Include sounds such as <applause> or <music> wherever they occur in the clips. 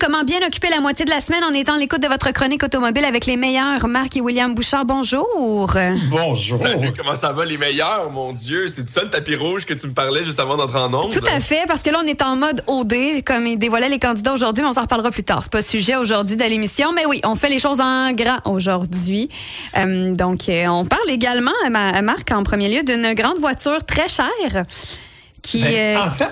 Comment bien occuper la moitié de la semaine en étant l'écoute de votre chronique automobile avec les meilleurs Marc et William Bouchard. Bonjour. Bonjour. Salut, comment ça va les meilleurs, mon Dieu? C'est ça le tapis rouge que tu me parlais juste avant d'entrer en ondes? Tout à fait, parce que là, on est en mode OD, comme il dévoilait les candidats aujourd'hui, mais on s'en reparlera plus tard. C'est pas le sujet aujourd'hui de l'émission, mais oui, on fait les choses en grand aujourd'hui. Euh, donc, euh, on parle également, à Marc, en premier lieu, d'une grande voiture très chère qui... Ben, en fait...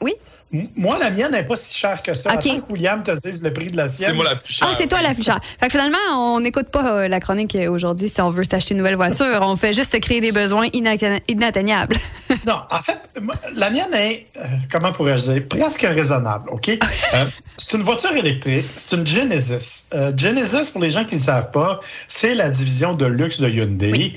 Oui? Moi, la mienne n'est pas si chère que ça. Okay. que William te dise le prix de la sienne. C'est moi la plus chère. Ah, c'est toi la plus chère. Fait que finalement, on n'écoute pas euh, la chronique aujourd'hui si on veut s'acheter une nouvelle voiture. On fait juste créer des besoins inatteignables. <laughs> non, en fait, la mienne est, euh, comment pourrais-je dire, presque raisonnable, OK? euh, c'est une voiture électrique. C'est une Genesis. Euh, Genesis, pour les gens qui ne savent pas, c'est la division de luxe de Hyundai. Oui.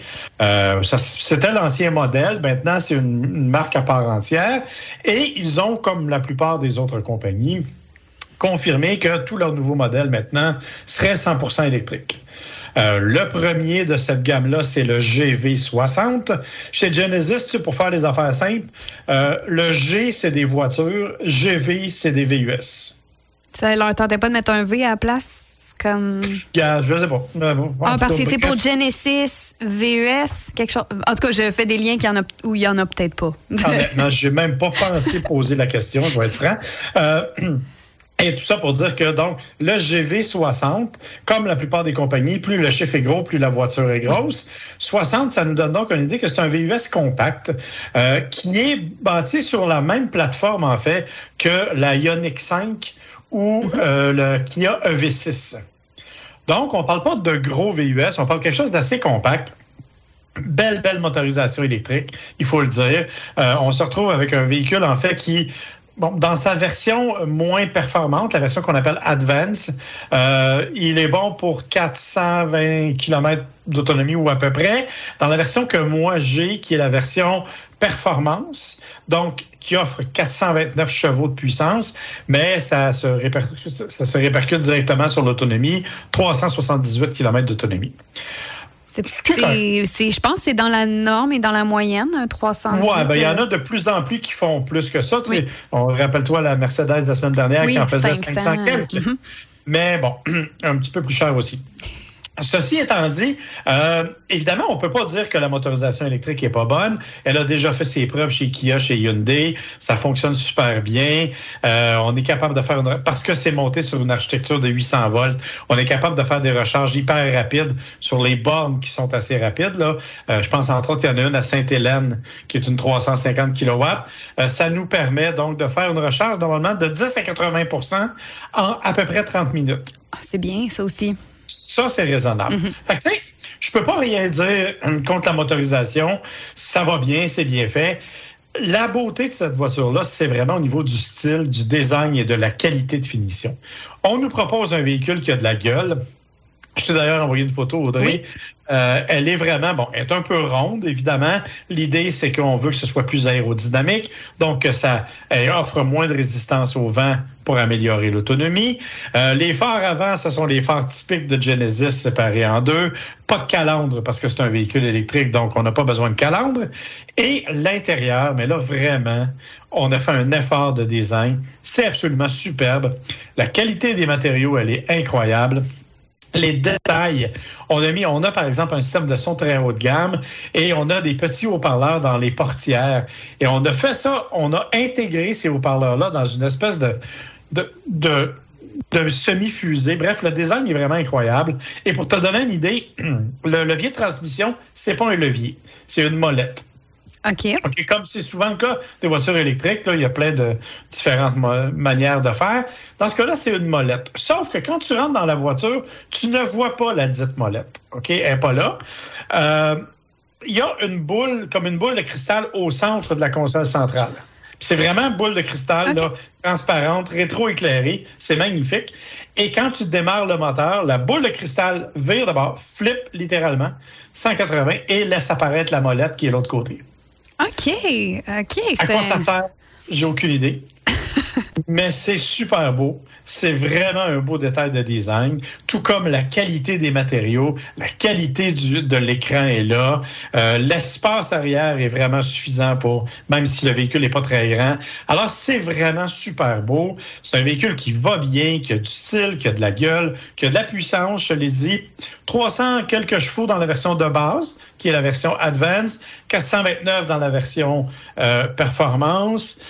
C'était l'ancien modèle. Maintenant, c'est une, une marque à part entière. Et ils ont, comme la plupart des autres compagnies, confirmé que tous leurs nouveaux modèles maintenant seraient 100 électriques. Euh, le premier de cette gamme-là, c'est le GV60. Chez Genesis, pour faire les affaires simples, euh, le G, c'est des voitures, GV, c'est des VUS. Ça leur tentait pas de mettre un V à la place? Comme... Yeah, je sais pas. Ah, parce que c'est pour Genesis, VUS, quelque chose. En tout cas, je fais des liens en a, où il y en a peut-être pas. Honnêtement, j'ai même pas pensé poser la question, je vais être franc. Euh, <clears throat> Et tout ça pour dire que donc le GV60, comme la plupart des compagnies, plus le chiffre est gros, plus la voiture est grosse. 60, ça nous donne donc une idée que c'est un VUS compact euh, qui est bâti sur la même plateforme en fait que la Ioniq 5 ou euh, le Kia EV6. Donc, on ne parle pas de gros VUS, on parle de quelque chose d'assez compact. Belle, belle motorisation électrique, il faut le dire. Euh, on se retrouve avec un véhicule, en fait, qui Bon, dans sa version moins performante, la version qu'on appelle Advance, euh, il est bon pour 420 km d'autonomie ou à peu près. Dans la version que moi j'ai, qui est la version performance, donc qui offre 429 chevaux de puissance, mais ça se répercute, ça se répercute directement sur l'autonomie, 378 km d'autonomie. Je pense que c'est dans la norme et dans la moyenne, 300. Oui, ben, il y en a de plus en plus qui font plus que ça. Oui. On rappelle-toi la Mercedes de la semaine dernière oui, qui en faisait 500, 500 quelques. Mm -hmm. Mais bon, <clears throat> un petit peu plus cher aussi. Ceci étant dit, euh, évidemment, on peut pas dire que la motorisation électrique est pas bonne. Elle a déjà fait ses preuves chez Kia, chez Hyundai. Ça fonctionne super bien. Euh, on est capable de faire une, parce que c'est monté sur une architecture de 800 volts. On est capable de faire des recharges hyper rapides sur les bornes qui sont assez rapides. Là, euh, je pense entre autres, il y en a une à Sainte-Hélène qui est une 350 kW. ça nous permet donc de faire une recharge normalement de 10 à 80% en à peu près 30 minutes. C'est bien, ça aussi. Ça, c'est raisonnable. Mm -hmm. Fait que, tu sais, je peux pas rien dire contre la motorisation. Ça va bien, c'est bien fait. La beauté de cette voiture-là, c'est vraiment au niveau du style, du design et de la qualité de finition. On nous propose un véhicule qui a de la gueule. Je t'ai d'ailleurs envoyé une photo, Audrey. Oui. Euh, elle est vraiment, bon, elle est un peu ronde, évidemment. L'idée, c'est qu'on veut que ce soit plus aérodynamique, donc que ça elle offre moins de résistance au vent pour améliorer l'autonomie. Euh, les phares avant, ce sont les phares typiques de Genesis séparés en deux. Pas de calandre parce que c'est un véhicule électrique, donc on n'a pas besoin de calandre. Et l'intérieur, mais là, vraiment, on a fait un effort de design. C'est absolument superbe. La qualité des matériaux, elle est incroyable les détails. On a mis, on a par exemple un système de son très haut de gamme et on a des petits haut-parleurs dans les portières. Et on a fait ça, on a intégré ces haut-parleurs-là dans une espèce de, de, de, semi-fusée. Bref, le design est vraiment incroyable. Et pour te donner une idée, <clears throat> le levier de transmission, c'est pas un levier, c'est une molette. OK. OK. Comme c'est souvent le cas des voitures électriques, là, il y a plein de différentes manières de faire. Dans ce cas-là, c'est une molette. Sauf que quand tu rentres dans la voiture, tu ne vois pas la dite molette. OK? Elle n'est pas là. Euh, il y a une boule, comme une boule de cristal au centre de la console centrale. C'est vraiment une boule de cristal okay. là, transparente, rétro-éclairée. C'est magnifique. Et quand tu démarres le moteur, la boule de cristal vire d'abord, flippe littéralement 180 et laisse apparaître la molette qui est de l'autre côté. OK, OK. À quoi ça sert? J'ai aucune idée. <laughs> Mais c'est super beau. C'est vraiment un beau détail de design, tout comme la qualité des matériaux, la qualité de l'écran est là, euh, l'espace arrière est vraiment suffisant pour, même si le véhicule n'est pas très grand. Alors, c'est vraiment super beau. C'est un véhicule qui va bien, qui a du style, qui a de la gueule, qui a de la puissance, je l'ai dit. 300 quelques chevaux dans la version de base, qui est la version Advance, 429 dans la version euh, Performance.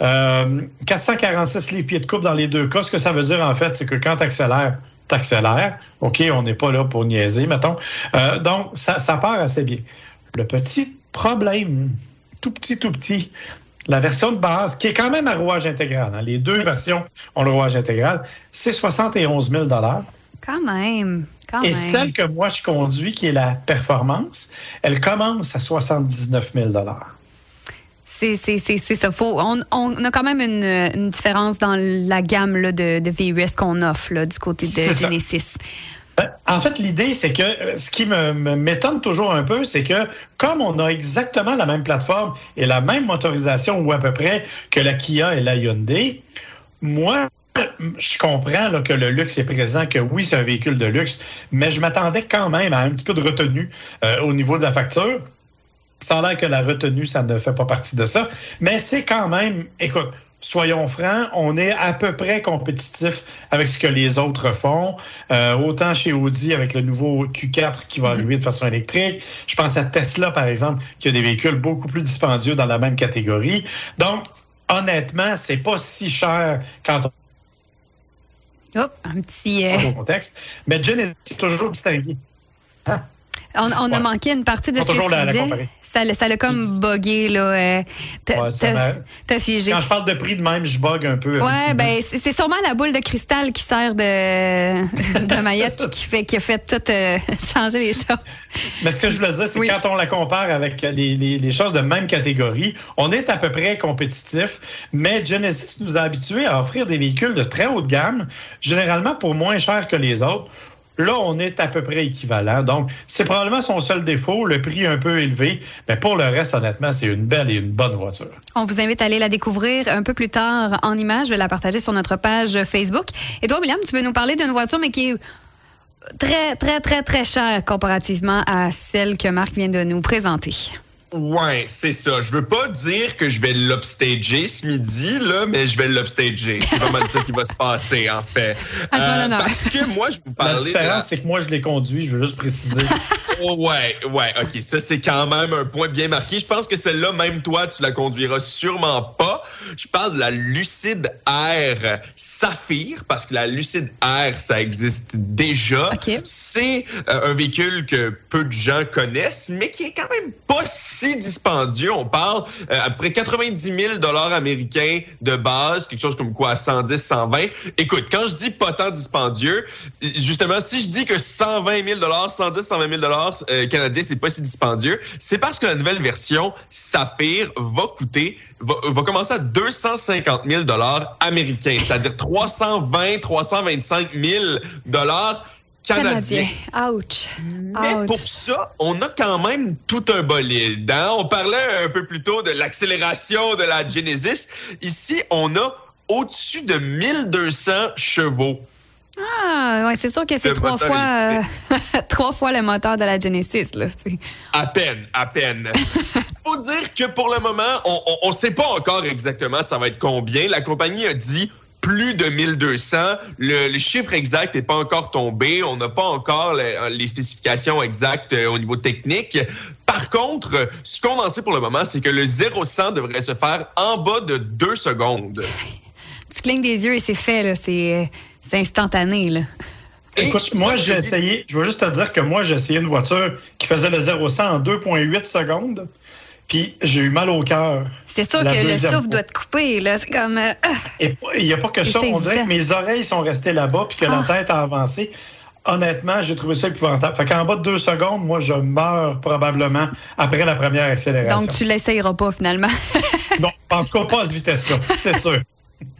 446 euh, livres pieds de coupe dans les deux cas. Ce que ça veut dire, en fait, c'est que quand tu accélères, tu accélères. OK, on n'est pas là pour niaiser, mettons. Euh, donc, ça, ça part assez bien. Le petit problème, tout petit, tout petit, la version de base, qui est quand même à rouage intégral, hein, les deux versions ont le rouage intégral, c'est 71 000 Quand même. Quand Et celle que moi je conduis, qui est la performance, elle commence à 79 000 c'est ça. Faut, on, on, a quand même une, une, différence dans la gamme là, de, de VUS qu'on offre là, du côté de Genesis. Ben, en fait, l'idée, c'est que euh, ce qui me, m'étonne toujours un peu, c'est que comme on a exactement la même plateforme et la même motorisation, ou à peu près, que la Kia et la Hyundai, moi, je comprends là, que le luxe est présent, que oui, c'est un véhicule de luxe, mais je m'attendais quand même à un petit peu de retenue euh, au niveau de la facture. Ça a l'air que la retenue, ça ne fait pas partie de ça. Mais c'est quand même, écoute, soyons francs, on est à peu près compétitif avec ce que les autres font. Euh, autant chez Audi avec le nouveau Q4 qui va arriver de façon électrique. Je pense à Tesla, par exemple, qui a des véhicules beaucoup plus dispendieux dans la même catégorie. Donc, honnêtement, c'est pas si cher quand on Oh, un petit. Euh... contexte. Mais Genesis est toujours distingué. Hein? On, on a manqué une partie de ce que tu la, disais. Ça, ça l'a comme bugué, là. Euh, T'as figé. Quand je parle de prix de même, je bug un peu. Ouais, ben, c'est sûrement la boule de cristal qui sert de, de <laughs> maillette qui, fait, qui a fait tout euh, <laughs> changer les choses. Mais ce que je voulais dire, c'est quand on la compare avec les, les, les, choses de même catégorie, on est à peu près compétitif, mais Genesis nous a habitués à offrir des véhicules de très haute gamme, généralement pour moins cher que les autres. Là, on est à peu près équivalent. Donc, c'est probablement son seul défaut, le prix un peu élevé. Mais pour le reste, honnêtement, c'est une belle et une bonne voiture. On vous invite à aller la découvrir un peu plus tard en image. Je vais la partager sur notre page Facebook. Edouard William, tu veux nous parler d'une voiture, mais qui est très, très, très, très chère comparativement à celle que Marc vient de nous présenter. Ouais, c'est ça. Je veux pas dire que je vais l'upstager ce midi, là, mais je vais l'upstager. C'est pas mal ça qui va se passer, en fait. Euh, parce que moi, je vous parlais. La différence, c'est que moi, je l'ai conduit, je veux juste préciser. <laughs> oh, ouais, ouais, OK. Ça, c'est quand même un point bien marqué. Je pense que celle-là, même toi, tu la conduiras sûrement pas. Je parle de la Lucide Air Saphir, parce que la Lucide Air, ça existe déjà. C'est euh, un véhicule que peu de gens connaissent, mais qui est quand même pas si dispendieux. On parle euh, à près 90 000 dollars américains de base, quelque chose comme quoi 110, 120. Écoute, quand je dis pas tant dispendieux, justement, si je dis que 120 000 dollars, 110, 120 000 dollars euh, canadiens, c'est pas si dispendieux, c'est parce que la nouvelle version Saphir va coûter Va, va, commencer à 250 000 dollars américains, c'est-à-dire 320, 325 000 dollars canadien. Ouch. Mais pour ça, on a quand même tout un bolide. Hein? On parlait un peu plus tôt de l'accélération de la Genesis. Ici, on a au-dessus de 1200 chevaux. Ah, ouais, c'est sûr que c'est trois fois, euh, <laughs> trois fois le moteur de la Genesis. Là, à peine, à peine. <laughs> faut dire que pour le moment, on ne sait pas encore exactement ça va être combien. La compagnie a dit plus de 1200. Le, le chiffre exact n'est pas encore tombé. On n'a pas encore les, spécifications exactes euh, au niveau technique. Par contre, ce qu'on en sait pour le moment, c'est que le 0-100 devrait se faire en bas de deux secondes. Tu clignes des yeux et c'est fait, C'est instantané, là. Écoute, moi, j'ai essayé, je veux juste te dire que moi, j'ai essayé une voiture qui faisait le 0-100 en 2,8 secondes. Puis j'ai eu mal au cœur. C'est sûr que le souffle doit te couper, là. C'est comme. Euh, il n'y a pas que ça. On dirait que mes oreilles sont restées là-bas puis que la ah. tête a avancé. Honnêtement, j'ai trouvé ça épouvantable. Fait qu'en bas de deux secondes, moi, je meurs probablement après la première accélération. Donc, tu l'essayeras pas finalement. non, en tout cas, pas à cette vitesse-là, c'est sûr.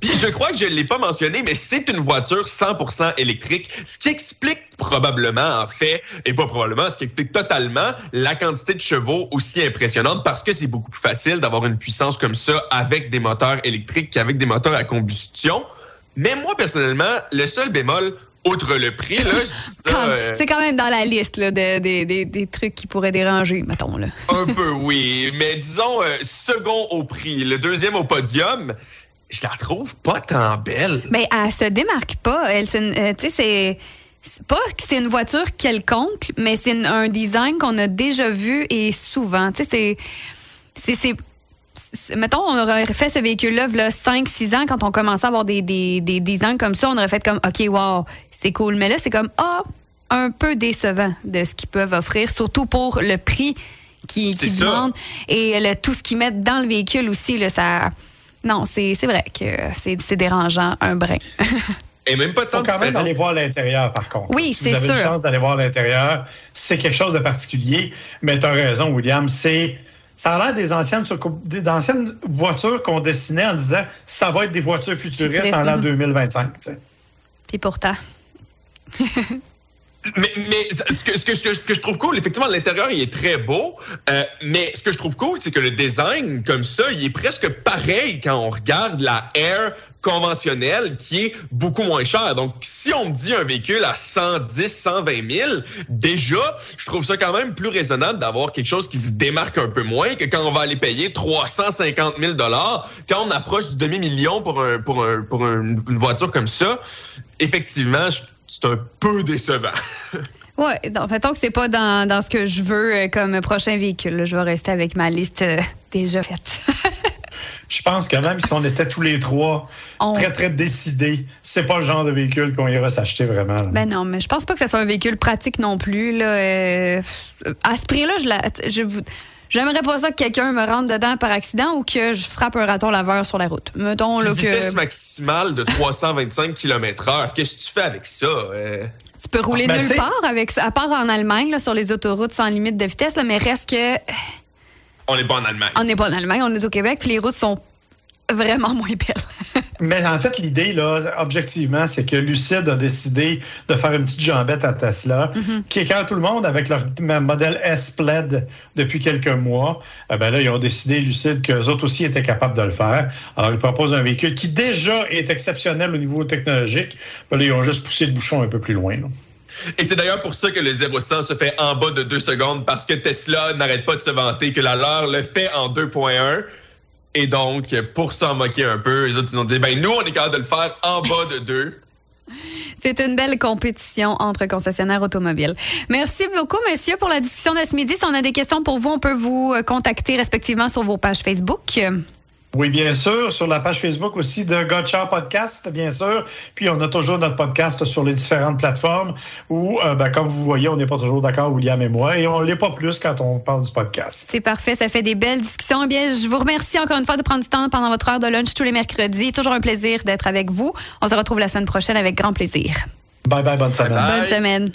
Puis je crois que je ne l'ai pas mentionné, mais c'est une voiture 100% électrique, ce qui explique probablement, en fait, et pas probablement, ce qui explique totalement la quantité de chevaux aussi impressionnante parce que c'est beaucoup plus facile d'avoir une puissance comme ça avec des moteurs électriques qu'avec des moteurs à combustion. Mais moi, personnellement, le seul bémol, outre le prix, là, je dis ça. euh, C'est quand même dans la liste là, de- des trucs qui pourraient déranger, mettons. Là. un peu, oui. Mais disons, euh, second au prix, le deuxième au podium, je la trouve pas tant belle. Mais elle se démarque pas. Elle, euh, tu sais, c'est. Pas que c'est une voiture quelconque, mais c'est un design qu'on a déjà vu et souvent. Tu sais, c'est. c'est- c'est- c'est- Mettons, on aurait fait ce véhicule-là, 5-6 ans, quand on commençait à avoir des, des, des designs comme ça, on aurait fait comme, OK, wow, c'est cool. Mais là, c'est comme, ah, un peu décevant de ce qu'ils peuvent offrir, surtout pour le prix qu'ils demandent et le- tout ce qu'ils mettent dans le véhicule aussi. Là, ça... Non, c'est c'est vrai que c'est c'est dérangeant, un brin. Et même pas tant faut quand même différent. aller voir l'intérieur, par contre. Oui, si c'est vous avez sûr. une chance d'aller voir l'intérieur, c'est quelque chose de particulier. Mais tu as raison, William. C'est ça a l'air des anciennes, des voitures qu'on dessinait en disant ça va être des voitures futuristes en l'an mhm. 2025. tu sais. Puis pourtant. <laughs> Mais, ce, que, je trouve cool, effectivement, l'intérieur, il est très beau. euh, mais ce que je trouve cool, c'est que le design, comme ça, il est presque pareil quand on regarde la Air conventionnelle qui est beaucoup moins chère. Donc, si on me dit un véhicule à 110, 120 000, déjà, je trouve ça quand même plus raisonnable d'avoir quelque chose qui se démarque un peu moins que quand on va aller payer 350 000 Quand on approche du demi-million pour, un, pour, un, pour un- une voiture comme ça, effectivement, je- c'est un peu décevant. <laughs> Donc, mettons que c'est pas dans, dans ce que je veux euh, comme prochain véhicule. Je vais rester avec ma liste euh, déjà faite. <laughs> Je pense que même si on était tous les trois On- très, très décidés, c'est pas le genre de véhicule qu'on ira s'acheter vraiment. là. Ben non, mais je pense pas que ce soit un véhicule pratique non plus. Là. Euh, à ce prix-là, je la, je vous. J'aimerais pas ça que quelqu'un me rentre dedans par accident ou que je frappe un raton laveur sur la route. Mettons là, Une vitesse que maximale de 325 km/h. Qu'est-ce que tu fais avec ça? euh? tu peux rouler Ben, nulle part avec ça, à part en Allemagne, là, sur les autoroutes sans limite de vitesse, là, mais reste que On n'est pas en Allemagne. on n'est pas en Allemagne, on est au Québec, puis les routes sont vraiment <laughs> moins belles. Mais en fait, l'idée, là, objectivement, c'est que Lucid a décidé de faire une petite jambette à Tesla, qui écarte tout le monde avec leur modèle S Plaid depuis quelques mois. Eh ben là, ils ont décidé, Lucid, qu'eux autres aussi étaient capables de le faire. Alors, ils proposent un véhicule qui déjà est exceptionnel au niveau technologique. Ben là, ils ont juste poussé le bouchon un peu plus loin. là. Et c'est d'ailleurs pour ça que le 0-100 se fait en bas de 2 secondes parce que Tesla n'arrête pas de se vanter que la leur le fait en 2.1. Et donc, pour s'en moquer un peu, les autres, ils ont dit, ben nous, on est capable de le faire en bas de 2. C'est une belle compétition entre concessionnaires automobiles. Merci beaucoup, messieurs, pour la discussion de ce midi. Si on a des questions pour vous, on peut vous contacter respectivement sur vos pages Facebook. Oui, bien sûr. Sur la page Facebook aussi de Gotcha Podcast, bien sûr. Puis on a toujours notre podcast sur les différentes plateformes où, euh, ben, comme vous voyez, on n'est pas toujours d'accord, William et moi, et on l'est pas plus quand on parle du podcast. C'est parfait, ça fait des belles discussions. Eh bien, je vous remercie encore une fois de prendre du temps pendant votre heure de lunch tous les mercredis. Toujours un plaisir d'être avec vous. On se retrouve la semaine prochaine avec grand plaisir. Bye bye, bonne semaine. Bye. Bonne semaine.